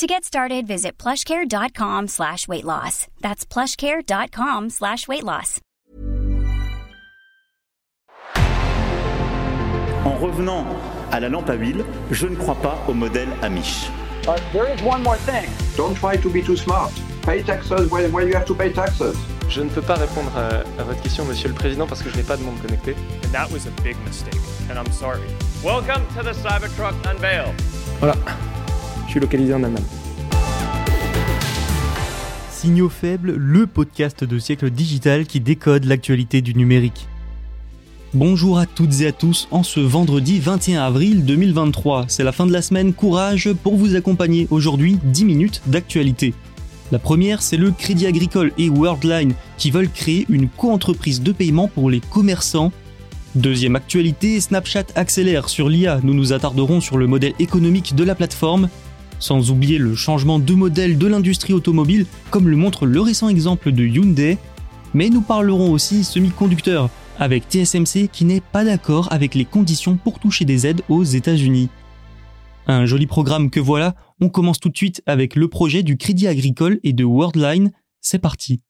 To get started, visit plushcare.com slash weight loss. That's plushcare.com slash weight loss. En revenant à la lampe à huile, je ne crois pas au modèle Amish. Uh, there is one more thing. Don't try to be too smart. Pay taxes when, when you have to pay taxes. Je ne peux pas répondre à, à votre question, Monsieur le Président, parce que je n'ai pas de monde connecté. And that was a big mistake, and I'm sorry. Welcome to the Cybertruck Unveil. Voilà, je suis localisé en Allemagne. Signaux faibles, le podcast de siècle digital qui décode l'actualité du numérique. Bonjour à toutes et à tous en ce vendredi 21 avril 2023. C'est la fin de la semaine, courage pour vous accompagner aujourd'hui 10 minutes d'actualité. La première, c'est le Crédit Agricole et Worldline qui veulent créer une co-entreprise de paiement pour les commerçants. Deuxième actualité, Snapchat accélère sur l'IA. Nous nous attarderons sur le modèle économique de la plateforme. Sans oublier le changement de modèle de l'industrie automobile, comme le montre le récent exemple de Hyundai. Mais nous parlerons aussi semi-conducteurs avec TSMC qui n'est pas d'accord avec les conditions pour toucher des aides aux États-Unis. Un joli programme que voilà, on commence tout de suite avec le projet du Crédit Agricole et de Worldline, c'est parti.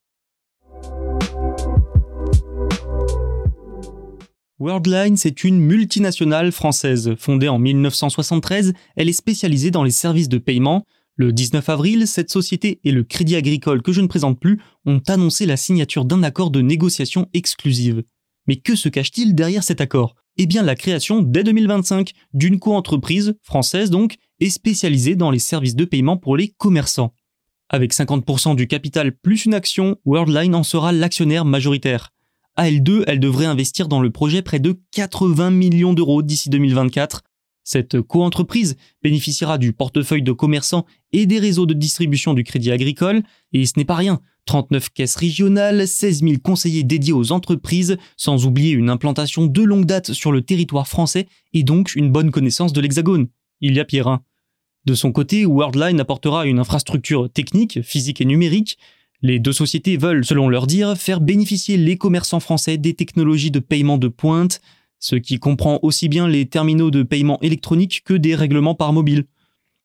Worldline, c'est une multinationale française. Fondée en 1973, elle est spécialisée dans les services de paiement. Le 19 avril, cette société et le Crédit Agricole que je ne présente plus ont annoncé la signature d'un accord de négociation exclusive. Mais que se cache-t-il derrière cet accord? Eh bien la création dès 2025 d'une co-entreprise française donc et spécialisée dans les services de paiement pour les commerçants. Avec 50% du capital plus une action, Worldline en sera l'actionnaire majoritaire. À L2, elle devrait investir dans le projet près de 80 millions d'euros d'ici 2024. Cette co-entreprise bénéficiera du portefeuille de commerçants et des réseaux de distribution du Crédit Agricole, et ce n'est pas rien. 39 caisses régionales, 16 000 conseillers dédiés aux entreprises, sans oublier une implantation de longue date sur le territoire français et donc une bonne connaissance de l'Hexagone. Il y a pire. Hein. De son côté, Worldline apportera une infrastructure technique, physique et numérique. Les deux sociétés veulent, selon leur dire, faire bénéficier les commerçants français des technologies de paiement de pointe, ce qui comprend aussi bien les terminaux de paiement électronique que des règlements par mobile.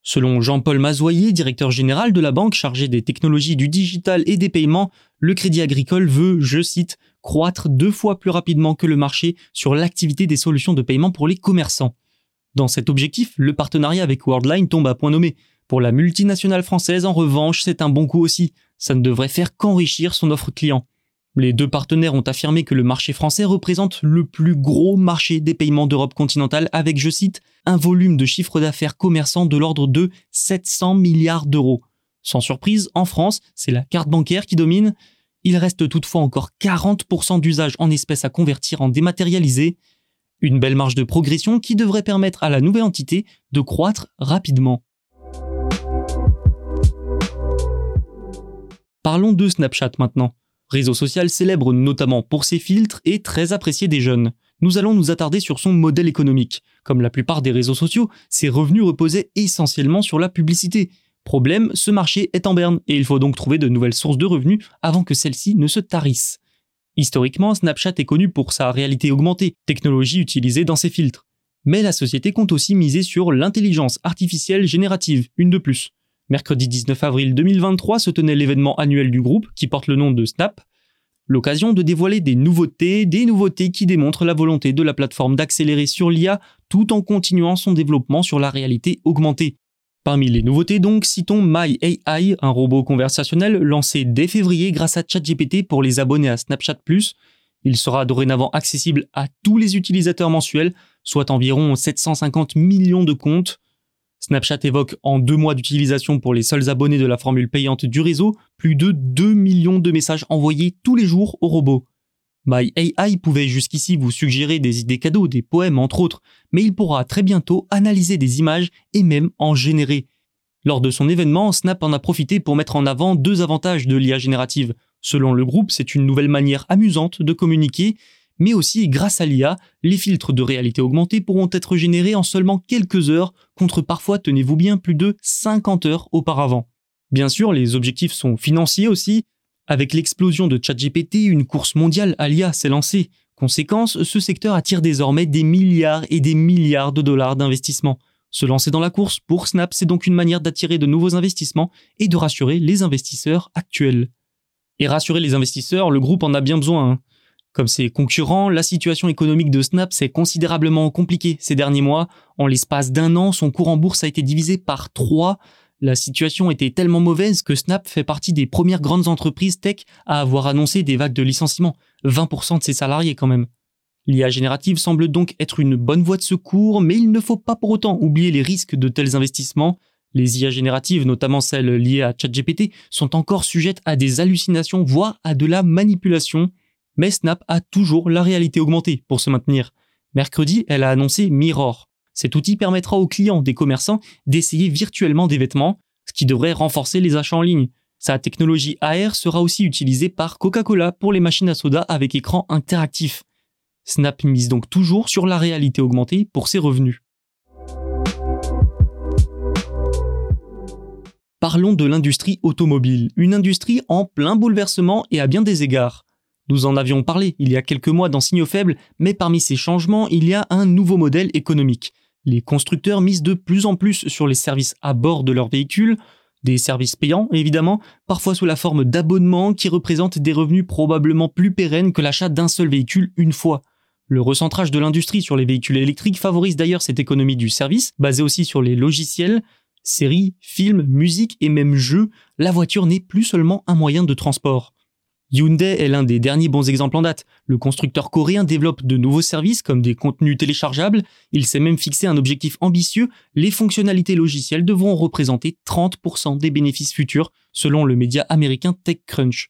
Selon Jean-Paul Mazoyer, directeur général de la banque chargé des technologies du digital et des paiements, le Crédit Agricole veut, je cite, croître deux fois plus rapidement que le marché sur l'activité des solutions de paiement pour les commerçants. Dans cet objectif, le partenariat avec Worldline tombe à point nommé. Pour la multinationale française, en revanche, c'est un bon coup aussi. Ça ne devrait faire qu'enrichir son offre client. Les deux partenaires ont affirmé que le marché français représente le plus gros marché des paiements d'Europe continentale avec, je cite, un volume de chiffre d'affaires commerçant de l'ordre de 700 milliards d'euros. Sans surprise, en France, c'est la carte bancaire qui domine. Il reste toutefois encore 40% d'usages en espèces à convertir en dématérialisé. Une belle marge de progression qui devrait permettre à la nouvelle entité de croître rapidement. Parlons de Snapchat maintenant. Réseau social célèbre notamment pour ses filtres et très apprécié des jeunes. Nous allons nous attarder sur son modèle économique. Comme la plupart des réseaux sociaux, ses revenus reposaient essentiellement sur la publicité. Problème, ce marché est en berne et il faut donc trouver de nouvelles sources de revenus avant que celles-ci ne se tarissent. Historiquement, Snapchat est connu pour sa réalité augmentée, technologie utilisée dans ses filtres. Mais la société compte aussi miser sur l'intelligence artificielle générative, une de plus. Mercredi 19 avril 2023 se tenait l'événement annuel du groupe qui porte le nom de Snap, l'occasion de dévoiler des nouveautés, des nouveautés qui démontrent la volonté de la plateforme d'accélérer sur l'IA tout en continuant son développement sur la réalité augmentée. Parmi les nouveautés donc, citons MyAI, un robot conversationnel lancé dès février grâce à ChatGPT pour les abonnés à Snapchat+. Il sera dorénavant accessible à tous les utilisateurs mensuels, soit environ 750 millions de comptes. Snapchat évoque en deux mois d'utilisation pour les seuls abonnés de la formule payante du réseau plus de 2 millions de messages envoyés tous les jours au robot. MyAI pouvait jusqu'ici vous suggérer des idées cadeaux, des poèmes entre autres, mais il pourra très bientôt analyser des images et même en générer. Lors de son événement, Snap en a profité pour mettre en avant deux avantages de l'IA générative, Selon le groupe, c'est une nouvelle manière amusante de communiquer, mais aussi grâce à l'IA, les filtres de réalité augmentée pourront être générés en seulement quelques heures, contre parfois, tenez-vous bien, plus de 50 heures auparavant. Bien sûr, les objectifs sont financiers aussi. Avec l'explosion de ChatGPT, une course mondiale à l'IA s'est lancée. Conséquence, ce secteur attire désormais des milliards et des milliards de dollars d'investissement. Se lancer dans la course pour Snap, c'est donc une manière d'attirer de nouveaux investissements et de rassurer les investisseurs actuels. Et rassurer les investisseurs, le groupe en a bien besoin. Hein. Comme ses concurrents, la situation économique de Snap s'est considérablement compliquée ces derniers mois. En l'espace d'un an, son cours en bourse a été divisé par trois. La situation était tellement mauvaise que Snap fait partie des premières grandes entreprises tech à avoir annoncé des vagues de licenciements. 20% de ses salariés quand même. L'IA générative semble donc être une bonne voie de secours, mais il ne faut pas pour autant oublier les risques de tels investissements. Les IA génératives, notamment celles liées à ChatGPT, sont encore sujettes à des hallucinations, voire à de la manipulation. Mais Snap a toujours la réalité augmentée pour se maintenir. Mercredi, elle a annoncé Mirror. Cet outil permettra aux clients des commerçants d'essayer virtuellement des vêtements, ce qui devrait renforcer les achats en ligne. Sa technologie AR sera aussi utilisée par Coca-Cola pour les machines à soda avec écran interactif. Snap mise donc toujours sur la réalité augmentée pour ses revenus. Parlons de l'industrie automobile, une industrie en plein bouleversement et à bien des égards. Nous en avions parlé il y a quelques mois dans Signaux Faibles, mais parmi ces changements, il y a un nouveau modèle économique. Les constructeurs misent de plus en plus sur les services à bord de leurs véhicules, des services payants évidemment, parfois sous la forme d'abonnements qui représentent des revenus probablement plus pérennes que l'achat d'un seul véhicule une fois. Le recentrage de l'industrie sur les véhicules électriques favorise d'ailleurs cette économie du service, basée aussi sur les logiciels, séries, films, musique et même jeux, la voiture n'est plus seulement un moyen de transport. Hyundai est l'un des derniers bons exemples en date. Le constructeur coréen développe de nouveaux services comme des contenus téléchargeables. Il s'est même fixé un objectif ambitieux. Les fonctionnalités logicielles devront représenter 30% des bénéfices futurs, selon le média américain TechCrunch.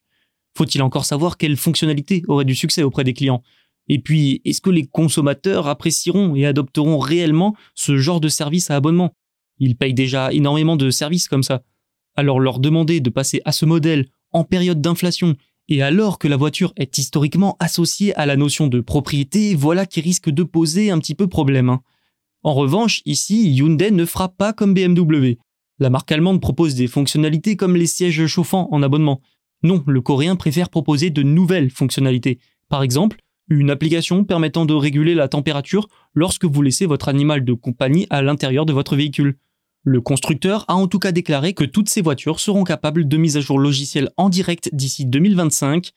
Faut-il encore savoir quelles fonctionnalités auraient du succès auprès des clients? Et puis, est-ce que les consommateurs apprécieront et adopteront réellement ce genre de service à abonnement? Ils payent déjà énormément de services comme ça. Alors leur demander de passer à ce modèle en période d'inflation et alors que la voiture est historiquement associée à la notion de propriété, voilà qui risque de poser un petit peu problème. Hein. En revanche, ici, Hyundai ne fera pas comme BMW. La marque allemande propose des fonctionnalités comme les sièges chauffants en abonnement. Non, le coréen préfère proposer de nouvelles fonctionnalités. Par exemple, une application permettant de réguler la température lorsque vous laissez votre animal de compagnie à l'intérieur de votre véhicule. Le constructeur a en tout cas déclaré que toutes ces voitures seront capables de mise à jour logicielle en direct d'ici 2025.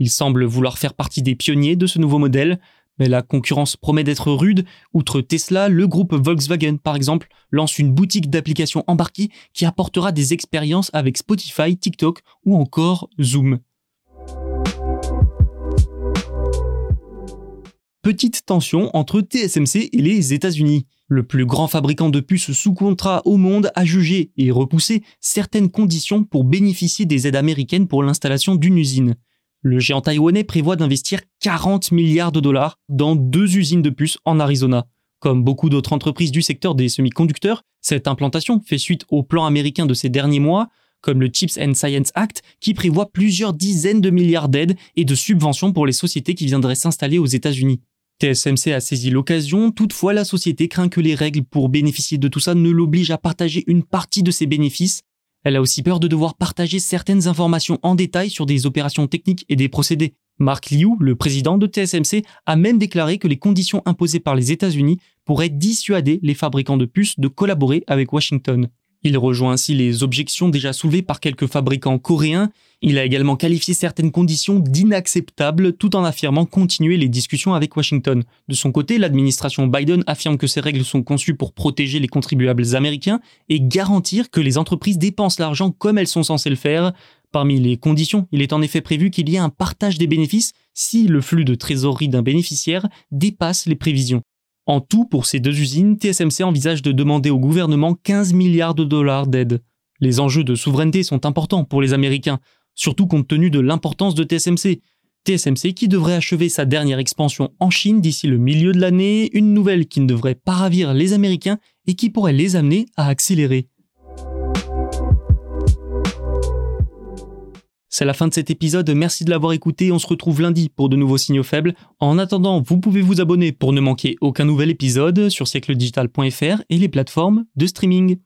Il semble vouloir faire partie des pionniers de ce nouveau modèle, mais la concurrence promet d'être rude. Outre Tesla, le groupe Volkswagen, par exemple, lance une boutique d'applications embarquées qui apportera des expériences avec Spotify, TikTok ou encore Zoom. Petite tension entre TSMC et les États-Unis. Le plus grand fabricant de puces sous contrat au monde a jugé et repoussé certaines conditions pour bénéficier des aides américaines pour l'installation d'une usine. Le géant taïwanais prévoit d'investir 40 milliards de dollars dans deux usines de puces en Arizona. Comme beaucoup d'autres entreprises du secteur des semi-conducteurs, cette implantation fait suite au plan américain de ces derniers mois, comme le Chips and Science Act, qui prévoit plusieurs dizaines de milliards d'aides et de subventions pour les sociétés qui viendraient s'installer aux États-Unis. TSMC a saisi l'occasion, toutefois la société craint que les règles pour bénéficier de tout ça ne l'obligent à partager une partie de ses bénéfices. Elle a aussi peur de devoir partager certaines informations en détail sur des opérations techniques et des procédés. Mark Liu, le président de TSMC, a même déclaré que les conditions imposées par les États-Unis pourraient dissuader les fabricants de puces de collaborer avec Washington. Il rejoint ainsi les objections déjà soulevées par quelques fabricants coréens. Il a également qualifié certaines conditions d'inacceptables tout en affirmant continuer les discussions avec Washington. De son côté, l'administration Biden affirme que ces règles sont conçues pour protéger les contribuables américains et garantir que les entreprises dépensent l'argent comme elles sont censées le faire. Parmi les conditions, il est en effet prévu qu'il y ait un partage des bénéfices si le flux de trésorerie d'un bénéficiaire dépasse les prévisions. En tout, pour ces deux usines, TSMC envisage de demander au gouvernement 15 milliards de dollars d'aide. Les enjeux de souveraineté sont importants pour les Américains, surtout compte tenu de l'importance de TSMC. TSMC qui devrait achever sa dernière expansion en Chine d'ici le milieu de l'année, une nouvelle qui ne devrait pas ravir les Américains et qui pourrait les amener à accélérer. C'est la fin de cet épisode, merci de l'avoir écouté, on se retrouve lundi pour de nouveaux signaux faibles. En attendant, vous pouvez vous abonner pour ne manquer aucun nouvel épisode sur siècledigital.fr et les plateformes de streaming.